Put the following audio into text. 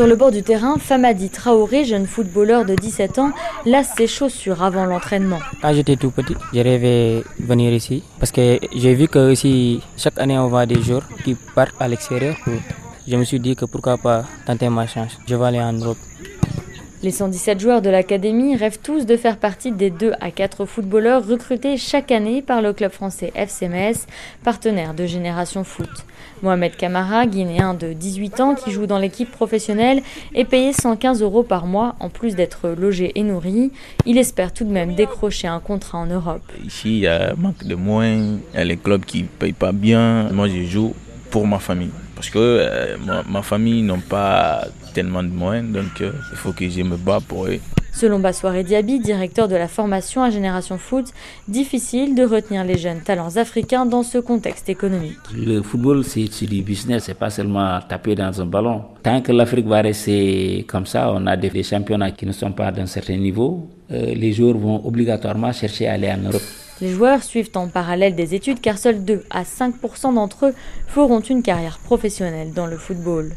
Sur le bord du terrain, Famadi Traoré, jeune footballeur de 17 ans, lasse ses chaussures avant l'entraînement. Quand j'étais tout petit, je rêvais venir ici parce que j'ai vu que ici, chaque année on voit des joueurs qui partent à l'extérieur. Je me suis dit que pourquoi pas tenter ma chance. Je vais aller en Europe. Les 117 joueurs de l'académie rêvent tous de faire partie des 2 à 4 footballeurs recrutés chaque année par le club français FCMS, partenaire de Génération Foot. Mohamed Kamara, guinéen de 18 ans qui joue dans l'équipe professionnelle, est payé 115 euros par mois en plus d'être logé et nourri. Il espère tout de même décrocher un contrat en Europe. Ici, il y a manque de moyens, il y a les clubs qui ne payent pas bien. Moi, je joue pour ma famille. Parce que euh, ma, ma, famille n'a pas tellement de moyens, donc euh, il faut que je me bats pour eux. Selon Bassoire Diaby, directeur de la formation à Génération Foot, difficile de retenir les jeunes talents africains dans ce contexte économique. Le football, c'est du business, c'est pas seulement taper dans un ballon. Tant que l'Afrique va rester comme ça, on a des, des championnats qui ne sont pas d'un certain niveau, euh, les joueurs vont obligatoirement chercher à aller en Europe. Les joueurs suivent en parallèle des études car seuls 2 à 5% d'entre eux feront une carrière professionnelle dans le football.